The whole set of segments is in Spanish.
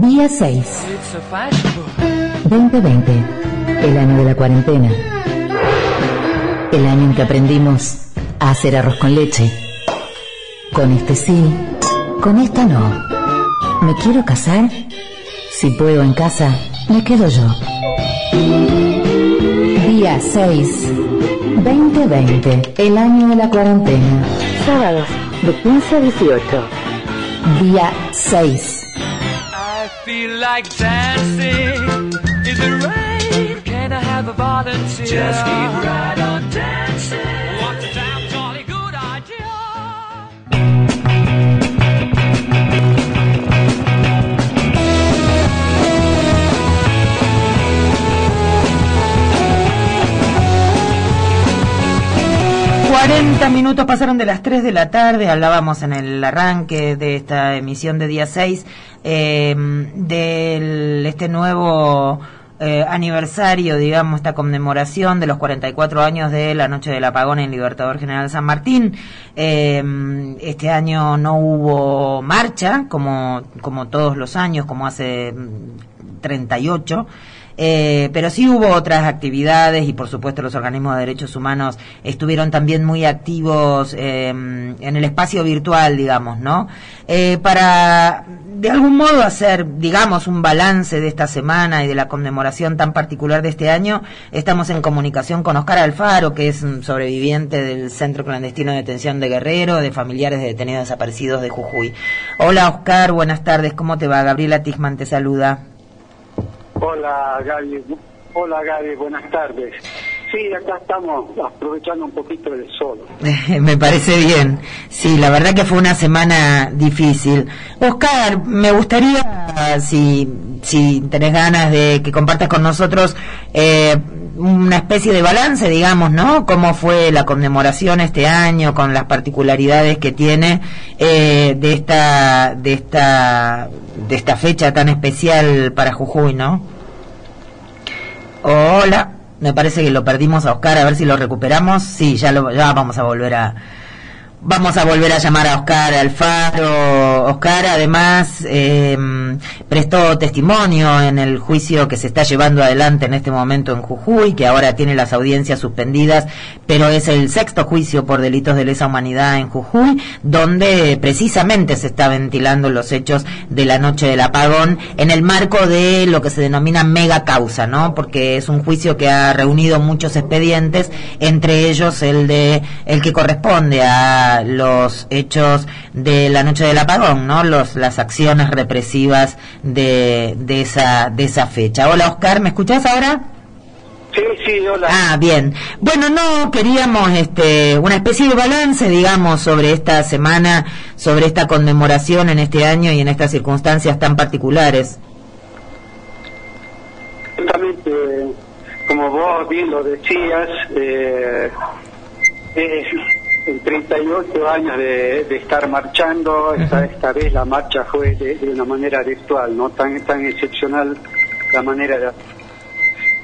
Día 6. 2020. El año de la cuarentena. El año en que aprendimos a hacer arroz con leche. Con este sí, con esta no. ¿Me quiero casar? Si puedo en casa, me quedo yo. Día 6. 2020. El año de la cuarentena. Sábados, de 15 a 18. Día 6. Feel like dancing. Is it right? Can I have a volunteer? Just keep right on dancing. Minutos pasaron de las 3 de la tarde, hablábamos en el arranque de esta emisión de día 6 eh, de este nuevo eh, aniversario, digamos, esta conmemoración de los 44 años de la noche del apagón en Libertador General San Martín. Eh, este año no hubo marcha, como, como todos los años, como hace mm, 38. Eh, pero sí hubo otras actividades y por supuesto los organismos de derechos humanos estuvieron también muy activos eh, en el espacio virtual, digamos, ¿no? Eh, para de algún modo hacer, digamos, un balance de esta semana y de la conmemoración tan particular de este año, estamos en comunicación con Oscar Alfaro, que es un sobreviviente del Centro Clandestino de Detención de Guerrero, de familiares de detenidos desaparecidos de Jujuy. Hola Oscar, buenas tardes, ¿cómo te va? Gabriela Tisman te saluda. Hola Gaby, hola Gaby, buenas tardes. Sí, acá estamos aprovechando un poquito del sol. me parece bien. Sí, la verdad que fue una semana difícil. Oscar, me gustaría, si, si tenés ganas de que compartas con nosotros eh, una especie de balance, digamos, ¿no? Cómo fue la conmemoración este año, con las particularidades que tiene eh, de esta, de esta, de esta fecha tan especial para Jujuy, ¿no? Hola. Me parece que lo perdimos a Oscar, a ver si lo recuperamos. Sí, ya, lo, ya vamos a volver a... Vamos a volver a llamar a Oscar Alfaro. Oscar además eh, prestó testimonio en el juicio que se está llevando adelante en este momento en Jujuy, que ahora tiene las audiencias suspendidas, pero es el sexto juicio por delitos de lesa humanidad en Jujuy, donde precisamente se está ventilando los hechos de la noche del apagón en el marco de lo que se denomina mega causa, ¿no? Porque es un juicio que ha reunido muchos expedientes, entre ellos el de el que corresponde a los hechos de la noche del apagón, ¿no? Los, las acciones represivas de, de, esa, de esa fecha. Hola Oscar, ¿me escuchás ahora? Sí, sí, hola. Ah, bien. Bueno, no queríamos este una especie de balance, digamos, sobre esta semana, sobre esta conmemoración en este año y en estas circunstancias tan particulares. Justamente, como vos bien lo decías, eh, es en 38 años de, de estar marchando, esta, esta vez la marcha fue de, de una manera virtual, no tan tan excepcional la manera de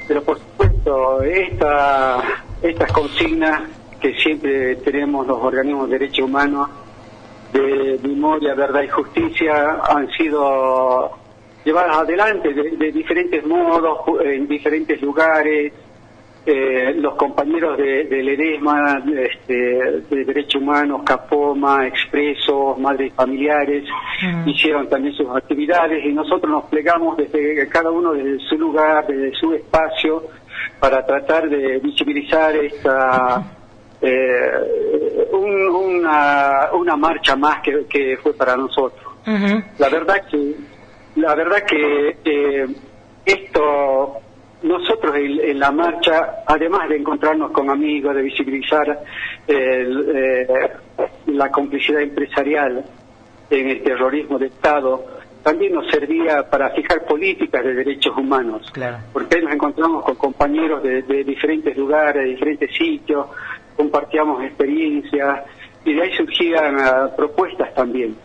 pero por supuesto esta estas consignas que siempre tenemos los organismos de derechos humanos de memoria, verdad y justicia han sido llevadas adelante de, de diferentes modos, en diferentes lugares, eh, los compañeros de, del EDESMA, este, de Derechos Humanos, Capoma, Expresos, Madres Familiares, hicieron también sus actividades y nosotros nos plegamos desde cada uno desde su lugar, desde su espacio, para tratar de visibilizar esta eh, un- una, una marcha más que, que fue para nosotros. La verdad que la verdad que eh, esto la marcha, además de encontrarnos con amigos, de visibilizar el, eh, la complicidad empresarial en el terrorismo de Estado, también nos servía para fijar políticas de derechos humanos. Claro. Porque nos encontramos con compañeros de, de diferentes lugares, de diferentes sitios, compartíamos experiencias y de ahí surgían ah, propuestas también.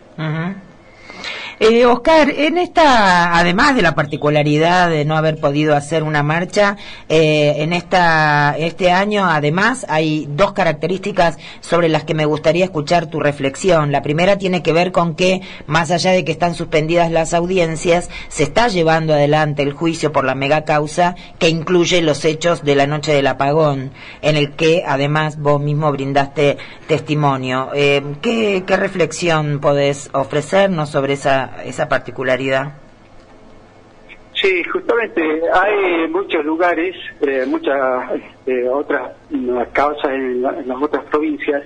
Eh, Oscar, en esta, además de la particularidad de no haber podido hacer una marcha, eh, en esta, este año, además, hay dos características sobre las que me gustaría escuchar tu reflexión. La primera tiene que ver con que, más allá de que están suspendidas las audiencias, se está llevando adelante el juicio por la mega causa que incluye los hechos de la noche del apagón, en el que, además, vos mismo brindaste testimonio. Eh, ¿qué, ¿Qué reflexión podés ofrecernos sobre esa esa, particularidad? Sí, justamente hay muchos lugares, eh, muchas eh, otras causas en, las otras provincias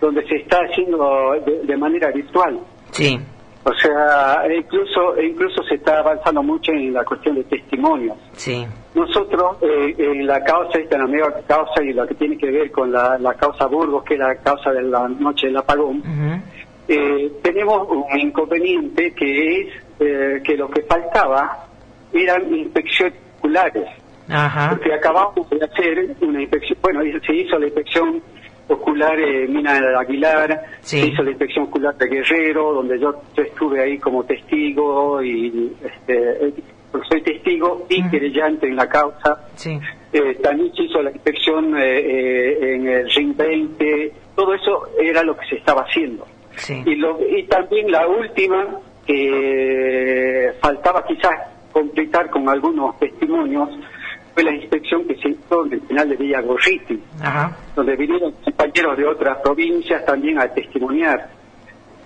donde se está haciendo de, manera virtual. Sí. O sea, incluso incluso se está avanzando mucho en la cuestión de testimonios. Sí. Nosotros, eh, en la causa, esta la nueva causa y lo que tiene que ver con la, causa Burgos, que es la causa de la noche del apagón, eh, tenemos un inconveniente que es eh, que lo que faltaba eran inspecciones oculares. Porque acabamos de hacer una inspección, bueno, se hizo la inspección ocular en Mina del Aguilar, se hizo la inspección ocular de Guerrero, donde yo, estuve ahí como testigo y este, soy testigo y querellante en la causa. Eh, también se hizo la inspección en el RIN 20, todo eso era lo que se estaba haciendo. Y, lo, y también la última, que faltaba quizás completar con algunos testimonios, fue la inspección que se hizo en el penal de Villa Gorriti, donde vinieron compañeros de otras provincias también a testimoniar.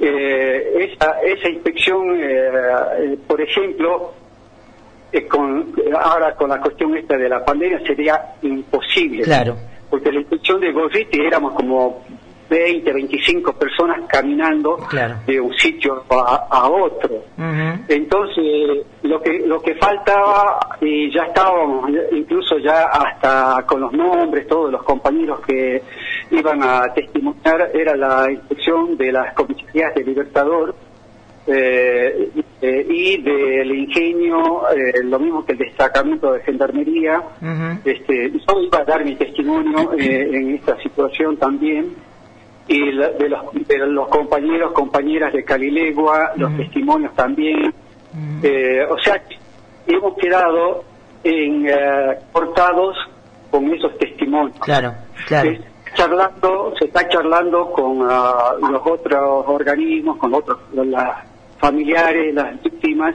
Eh, esa, esa inspección, eh, eh, por ejemplo, con, ahora con la cuestión esta de la pandemia sería imposible. Claro. Porque la inspección de Gorriti éramos como 20, 25 personas caminando de un sitio a, otro. Entonces, lo que lo que faltaba, y ya estábamos incluso ya hasta con los nombres, todos los compañeros que iban a testimoniar, era la inspección de las comisarías de Libertador eh, eh, y del ingenio, eh, lo mismo que el destacamento de gendarmería. este, yo iba a dar mi testimonio en esta situación también y de, los, de los compañeros, compañeras de Calilegua, los testimonios también. Eh, o sea, hemos quedado en, eh, cortados con esos testimonios. Claro, claro. Charlando, se está charlando con ah, los otros organismos, con otros, las familiares, las víctimas,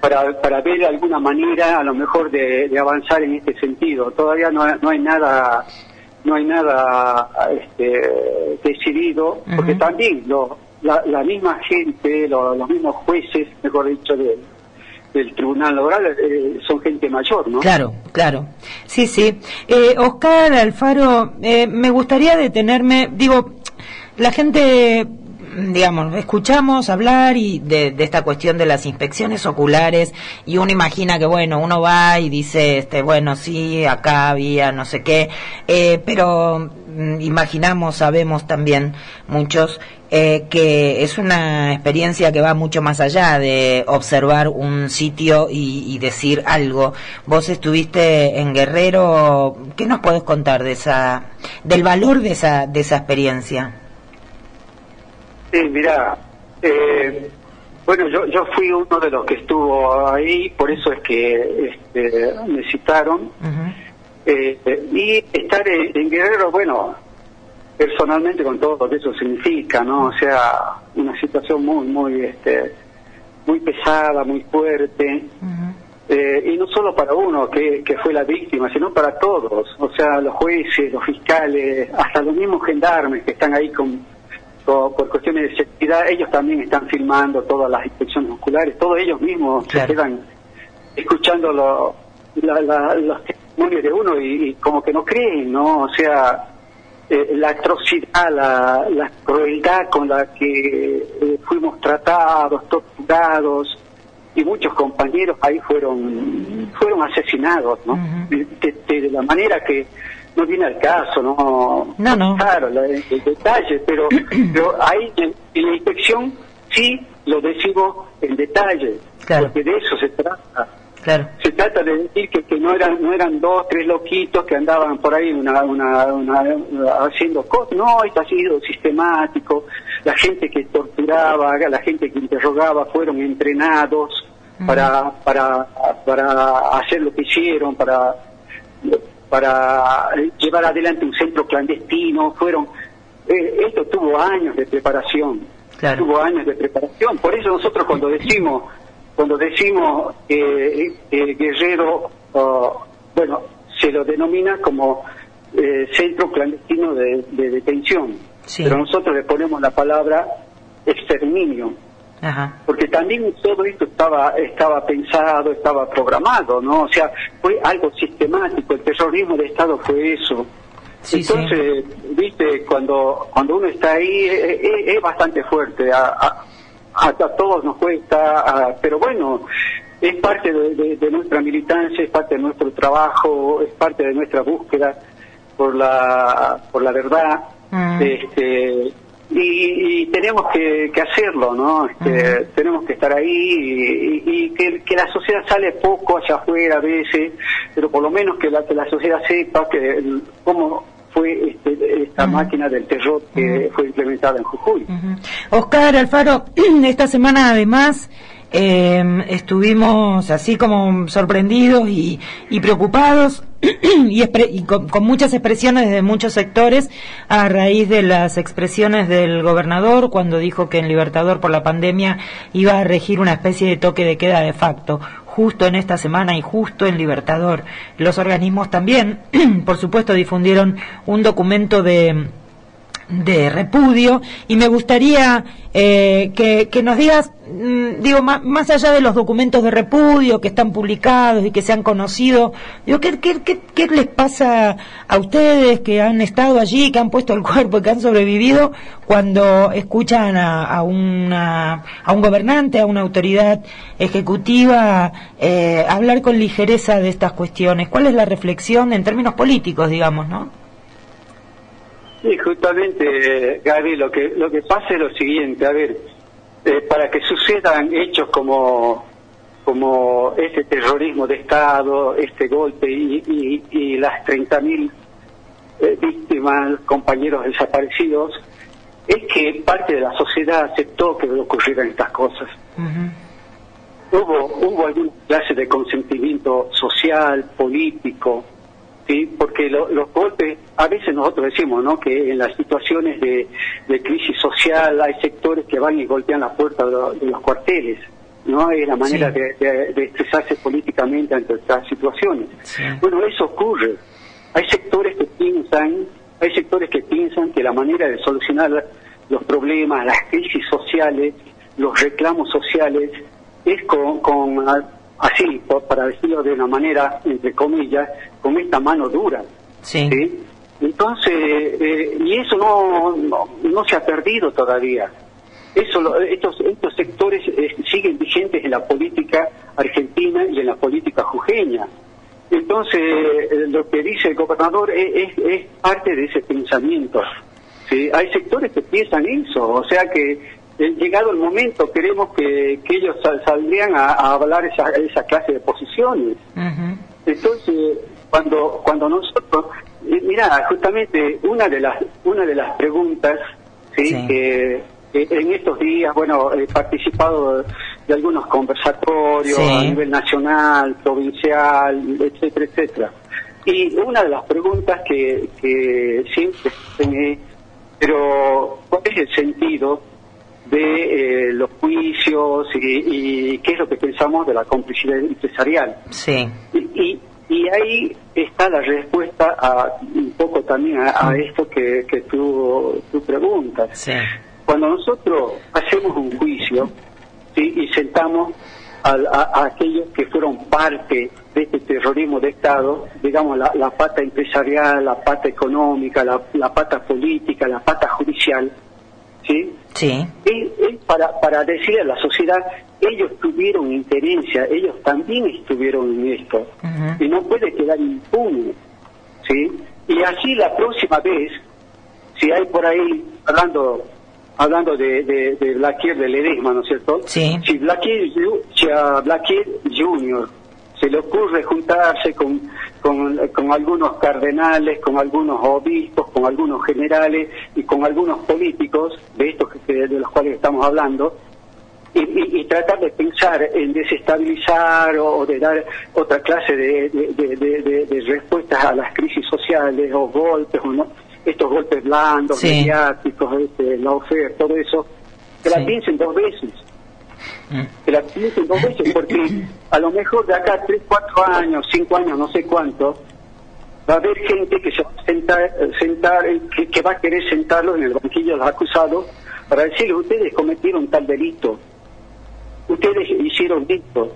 para, para ver alguna manera a lo mejor de, avanzar en este sentido. Todavía no, no hay nada no hay nada este, decidido, porque también lo, la, misma gente, los mismos jueces, mejor dicho, del tribunal laboral eh, son gente mayor, ¿no? Claro, claro. Sí, sí. Eh, Oscar Alfaro, eh, me gustaría detenerme, digo, la gente digamos, escuchamos hablar y de, esta cuestión de las inspecciones oculares y uno imagina que, bueno, uno va y dice, este, bueno, sí, acá había no sé qué, eh, pero mm, imaginamos, sabemos también muchos eh, que es una experiencia que va mucho más allá de observar un sitio y, y, decir algo. Vos estuviste en Guerrero, ¿qué nos puedes contar de esa, del valor de esa, de esa experiencia? Sí, mira, eh, bueno, yo, yo fui uno de los que estuvo ahí, por eso es que este, me citaron. Eh, y estar en, Guerrero, bueno, personalmente con todo lo que eso significa, ¿no? O sea, una situación muy, muy, este, muy pesada, muy fuerte. Eh, y no solo para uno que, que fue la víctima, sino para todos, o sea, los jueces, los fiscales, hasta los mismos gendarmes que están ahí con, por cuestiones de seguridad, ellos también están filmando todas las inspecciones oculares, todos ellos mismos se quedan escuchando los testimonios de uno y, como que no creen, ¿no? O sea, eh, la atrocidad, la, la, crueldad con la que eh, fuimos tratados, torturados, y muchos compañeros ahí fueron fueron asesinados, ¿no? de, la manera que no viene al caso, no, no, no. claro, el, detalle, pero, pero ahí en, la inspección sí lo decimos en detalle, porque de eso se trata. Claro. Se trata de decir que, que no eran no eran dos, tres loquitos que andaban por ahí una, una, una haciendo cosas, no, esto ha sido sistemático, la gente que torturaba, la gente que interrogaba fueron entrenados para, para, para hacer lo que hicieron, para, para llevar adelante un centro clandestino, fueron, eh, esto tuvo años de preparación, tuvo años de preparación, por eso nosotros cuando decimos, cuando decimos que Guerrero, oh, bueno, se lo denomina como eh, centro clandestino de, detención, pero nosotros le ponemos la palabra exterminio porque también todo esto estaba estaba pensado, estaba programado, ¿no? O sea, fue algo sistemático, el terrorismo de Estado fue eso. Entonces, viste, cuando cuando uno está ahí eh, eh, es, bastante fuerte, a, a, todos nos cuesta, pero bueno, es parte de, nuestra militancia, es parte de nuestro trabajo, es parte de nuestra búsqueda por la por la verdad. Mm. Este, y, tenemos que, hacerlo, ¿no? Este, tenemos que estar ahí y, que, la sociedad sale poco hacia afuera a veces, pero por lo menos que la, que la sociedad sepa que cómo fue este, esta máquina del terror que fue implementada en Jujuy. Oscar Alfaro, esta semana además eh, estuvimos así como sorprendidos y, preocupados y, con, muchas expresiones de muchos sectores a raíz de las expresiones del gobernador cuando dijo que en Libertador por la pandemia iba a regir una especie de toque de queda de facto justo en esta semana y justo en Libertador. Los organismos también, por supuesto, difundieron un documento de de repudio y me gustaría eh, que, nos digas, mm, digo, más, allá de los documentos de repudio que están publicados y que se han conocido, digo, ¿qué, qué, qué, les pasa a ustedes que han estado allí, que han puesto el cuerpo y que han sobrevivido cuando escuchan a, a, una, a un gobernante, a una autoridad ejecutiva eh, hablar con ligereza de estas cuestiones? ¿Cuál es la reflexión en términos políticos, digamos, no? Sí, justamente, Gaby, lo que, lo que pasa es lo siguiente, a ver, eh, para que sucedan hechos como, como este terrorismo de Estado, este golpe y, y, las 30.000 eh, víctimas, compañeros desaparecidos, es que parte de la sociedad aceptó que ocurrieran estas cosas. Hubo, hubo alguna clase de consentimiento social, político, ¿sí? porque los golpes, a veces nosotros decimos ¿no? que en las situaciones de, crisis social hay sectores que van y golpean la puerta de, los cuarteles. ¿no? Es la manera de, expresarse políticamente ante estas situaciones. Bueno, eso ocurre. Hay sectores que piensan, hay sectores que piensan que la manera de solucionar los problemas, las crisis sociales, los reclamos sociales, es con, con así, para decirlo de una manera, entre comillas, con esta mano dura. Sí. Entonces, eh, y eso no, no, se ha perdido todavía. Eso, estos, estos sectores eh, siguen vigentes en la política argentina y en la política jujeña. Entonces, eh, lo que dice el gobernador es, es, parte de ese pensamiento. ¿sí? Hay sectores que piensan eso, o sea que llegado el momento queremos que, que ellos saldrían a, hablar esa, esa clase de posiciones. Entonces, cuando cuando nosotros, mira, justamente una de las una de las preguntas, sí, que en estos días, bueno, he participado de algunos conversatorios a nivel nacional, provincial, etcétera, etcétera. Y una de las preguntas que, que siempre es, pero ¿cuál es el sentido de eh, los juicios y, qué es lo que pensamos de la complicidad empresarial. Sí. Y, y, ahí está la respuesta a un poco también a, esto que, que tú, tú preguntas. Sí. Cuando nosotros hacemos un juicio y sentamos a, aquellos que fueron parte de este terrorismo de Estado, digamos, la, la pata empresarial, la pata económica, la, la pata política, la pata judicial, ¿sí? Sí. Es, para, para decirle a la sociedad, ellos tuvieron injerencia, ellos también estuvieron en esto, y no puede quedar impune, ¿sí? Y así la próxima vez, si hay por ahí, hablando hablando de, de, de Blaquier, de Ledesma, ¿no es cierto? Sí. Si Blaquier, si Blaquier Junior se le ocurre juntarse con, con, con algunos cardenales, con algunos obispos, con algunos generales y con algunos políticos, de estos que, de los cuales estamos hablando, y, y- y tratar de pensar en desestabilizar o, o de dar otra clase de, de- de- de- de respuestas a las crisis sociales o golpes, o no, estos golpes blandos, Sí. mediáticos, este, la oferta, todo eso, que Sí. la piensen dos veces La piensen dos veces, porque a lo mejor de acá a tres, cuatro años, cinco años, no sé cuánto, va a haber gente que se va a sentar, sentar eh, que, que va a querer sentarlos en el banquillo de los acusados para decirles, ustedes cometieron tal delito, ustedes hicieron esto.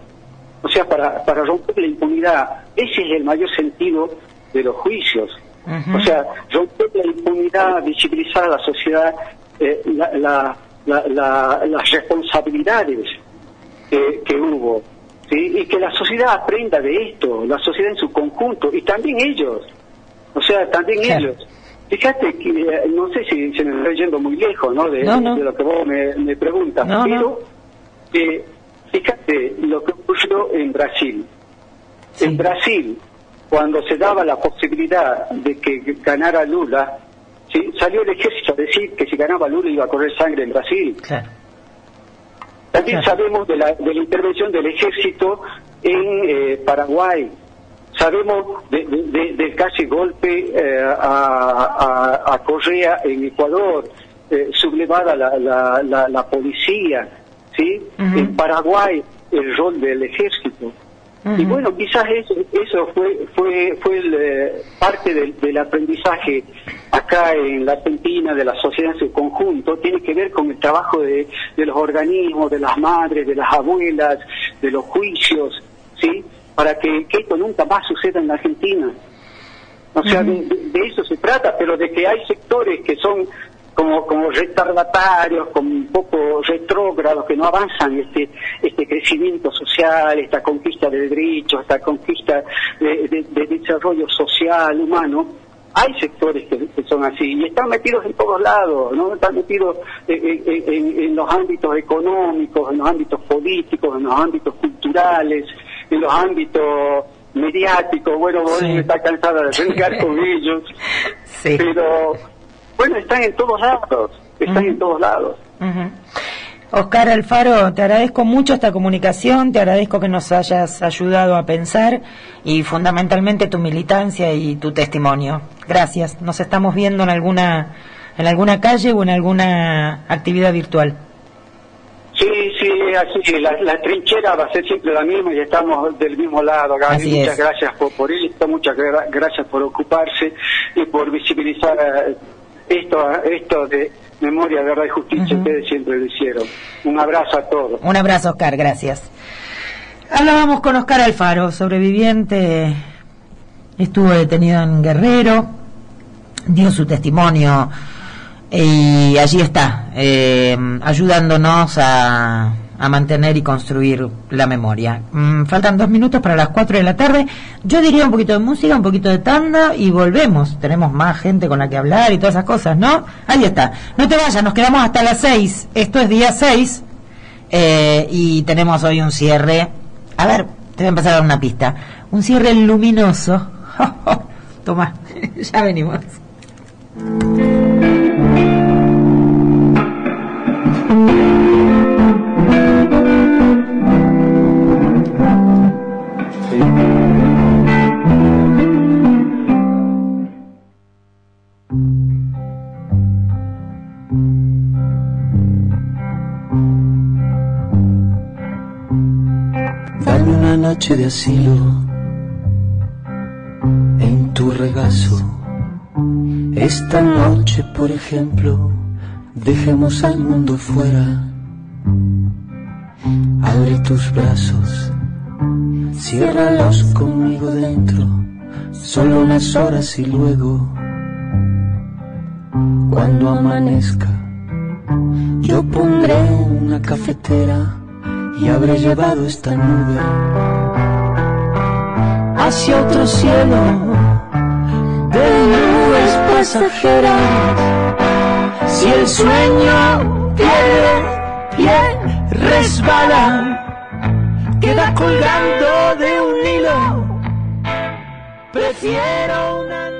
O sea, para, para romper la impunidad, ese es el mayor sentido de los juicios. O sea, romper la impunidad, visibilizar a la sociedad eh, la- la- la- la- las responsabilidades que, que hubo. ¿sí? Y que la sociedad aprenda de esto, la sociedad en su conjunto, y también ellos. O sea, también Claro. ellos. Fíjate que, eh, no sé si se me está yendo muy lejos, ¿no? De, No, no. de lo que vos me, me preguntas, No, pero eh, fíjate lo que ocurrió en Brasil. Sí. En Brasil, cuando se daba la posibilidad de que ganara Lula, ¿sí? salió el ejército a decir que si ganaba Lula iba a correr sangre en Brasil. Claro. También Claro. sabemos de la, de la intervención del ejército en eh, Paraguay. Sabemos de- de- de- del casi golpe eh, a, a- a Correa en Ecuador, eh, sublevada la, la, la, la policía, ¿sí? En Paraguay el rol del ejército. Y bueno, quizás eso, eso fue fue fue el, eh, parte del, del aprendizaje acá en la Argentina, de la sociedad en su conjunto, tiene que ver con el trabajo de, de los organismos, de las madres, de las abuelas, de los juicios, ¿sí? Para que, que esto nunca más suceda en la Argentina. O sea, de eso se trata, pero de que hay sectores que son como, como retardatarios, como un poco retrógrados, que no avanzan este, este crecimiento social, esta conquista de derechos, esta conquista de, de- de desarrollo social, humano. Hay sectores que, que son así y están metidos en todos lados, ¿no? Están metidos en, en- en- en los ámbitos económicos, en los ámbitos políticos, en los ámbitos culturales, en los ámbitos mediáticos. Bueno, vos Sí. está cansada de brincar con ellos. Sí. Pero, bueno, están en todos lados, están en todos lados. Oscar Alfaro, te agradezco mucho esta comunicación, te agradezco que nos hayas ayudado a pensar y fundamentalmente tu militancia y tu testimonio. Gracias. Nos estamos viendo en alguna en alguna calle o en alguna actividad virtual. Sí, sí, así, la, la trinchera va a ser siempre la misma y estamos del mismo lado. Gaby. Así muchas es. gracias por, por esto, muchas gra- gracias por ocuparse y por visibilizar eh, esto, esto de memoria, verdad y justicia. Ujú. Ustedes siempre lo hicieron. Un abrazo a todos. Un abrazo, Oscar, gracias. Hablábamos con Oscar Alfaro, sobreviviente, estuvo detenido en Guerrero, dio su testimonio y allí está, eh, ayudándonos a, a mantener y construir la memoria. Mm, faltan dos minutos para las cuatro de la tarde. Yo diría un poquito de música, un poquito de tanda y volvemos. Tenemos más gente con la que hablar y todas esas cosas, ¿no? Ahí está. No te vayas, nos quedamos hasta las seis. Esto es día seis. Eh, y tenemos hoy un cierre. A ver, te voy a empezar a dar una pista. Un cierre luminoso. Toma, ya venimos. De asilo en tu regazo. Esta noche, por ejemplo, dejemos al mundo fuera. Abre tus brazos, ciérralos conmigo dentro, solo unas horas y luego, cuando amanezca, yo pondré una cafetera y habré llevado esta nube hacia otro cielo. De nubes pasajeras. Si el sueño pierde pie, resbala, queda colgando de un hilo. Prefiero una